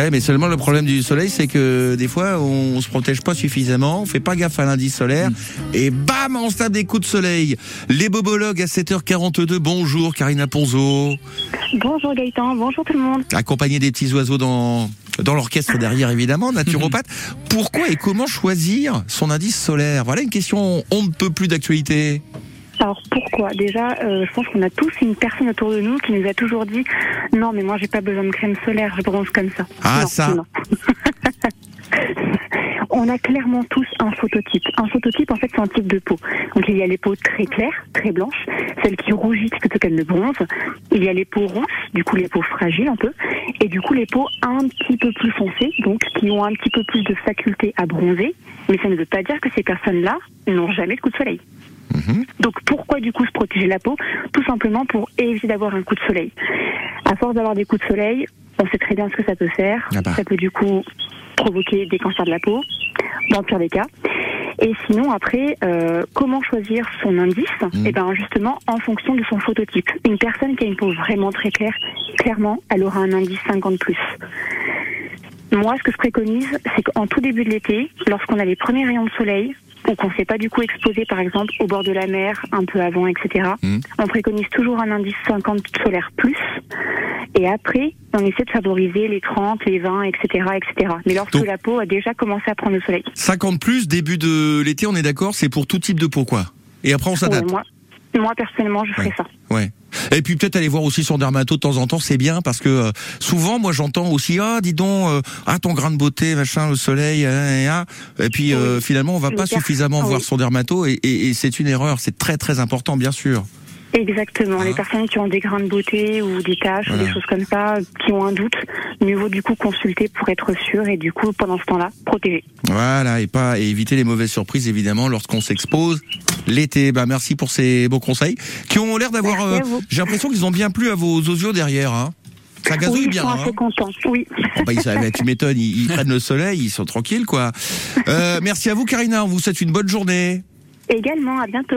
Ouais, mais seulement le problème du soleil, c'est que des fois, on se protège pas suffisamment, on fait pas gaffe à l'indice solaire, et bam, on se tape des coups de soleil. Les bobologues à 7h42, bonjour Karina Ponzo, Bonjour Gaëtan, bonjour tout le monde. accompagnée des petits oiseaux dans dans l'orchestre derrière évidemment, naturopathe. Pourquoi et comment choisir son indice solaire? Voilà une question on ne peut plus d'actualité. Alors pourquoi Déjà, euh, je pense qu'on a tous une personne autour de nous qui nous a toujours dit non mais moi j'ai pas besoin de crème solaire, je bronze comme ça. Ah, Non, ça. non. On a clairement tous un phototype. Un phototype, en fait, c'est un type de peau. Donc, il y a les peaux très claires, très blanches, celles qui rougissent plutôt qu'elles ne bronzent. Il y a les peaux rousses, du coup, les peaux fragiles un peu. Et du coup, les peaux un petit peu plus foncées, donc qui ont un petit peu plus de faculté à bronzer. Mais ça ne veut pas dire que ces personnes-là n'ont jamais de coup de soleil. Donc pourquoi du coup se protéger la peau? Tout simplement pour éviter d'avoir un coup de soleil. À force d'avoir des coups de soleil, on sait très bien ce que ça peut faire. Ah bah. Ça peut du coup provoquer des cancers de la peau, dans le pire des cas. Et sinon, après, euh, comment choisir son indice? Eh ben justement, en fonction de son phototype. Une personne qui a une peau vraiment très claire, clairement, elle aura un indice 50 plus. Moi, ce que je préconise, c'est qu'en tout début de l'été, lorsqu'on a les premiers rayons de soleil, ou qu'on ne s'est pas du coup exposé, par exemple, au bord de la mer, un peu avant, etc., Mhm. on préconise toujours un indice 50 solaire plus. Et après, on essaie de favoriser les 30, les 20, etc., etc. Mais lorsque Donc- la peau a déjà commencé à prendre le soleil. 50 plus, début de l'été, on est d'accord, c'est pour tout type de peau quoi. Et après on Ouais, s'adapte. moi, moi, personnellement, je Ouais. ça. Ouais. Et puis peut-être aller voir aussi son dermato de temps en temps, c'est bien parce que euh, souvent moi j'entends aussi ah dis donc euh, ah ton grain de beauté machin le soleil hein, hein, hein. et puis euh, Oui. finalement on va pas suffisamment ah voir oui. son dermato et, et- et c'est une erreur, c'est très très important bien sûr. Exactement. Hein Les personnes qui ont des grains de beauté ou des taches ou des choses comme ça, qui ont un doute, mieux vaut du coup consulter pour être sûr et du coup, pendant ce temps-là, protéger. Voilà et pas et éviter les mauvaises surprises évidemment lorsqu'on s'expose l'été. Bah merci pour ces beaux conseils qui ont l'air d'avoir. Euh. J'ai l'impression qu'ils ont bien plu à vos osios derrière. Hein. Ça gazouille oui, ils bien. sont hein. assez contents. Oui. Bon, bah, ils, bah, tu m'étonnes, ils, ils prennent le soleil, ils sont tranquilles, quoi. Euh, merci à vous, Karina. On vous souhaite une bonne journée. Également, à bientôt.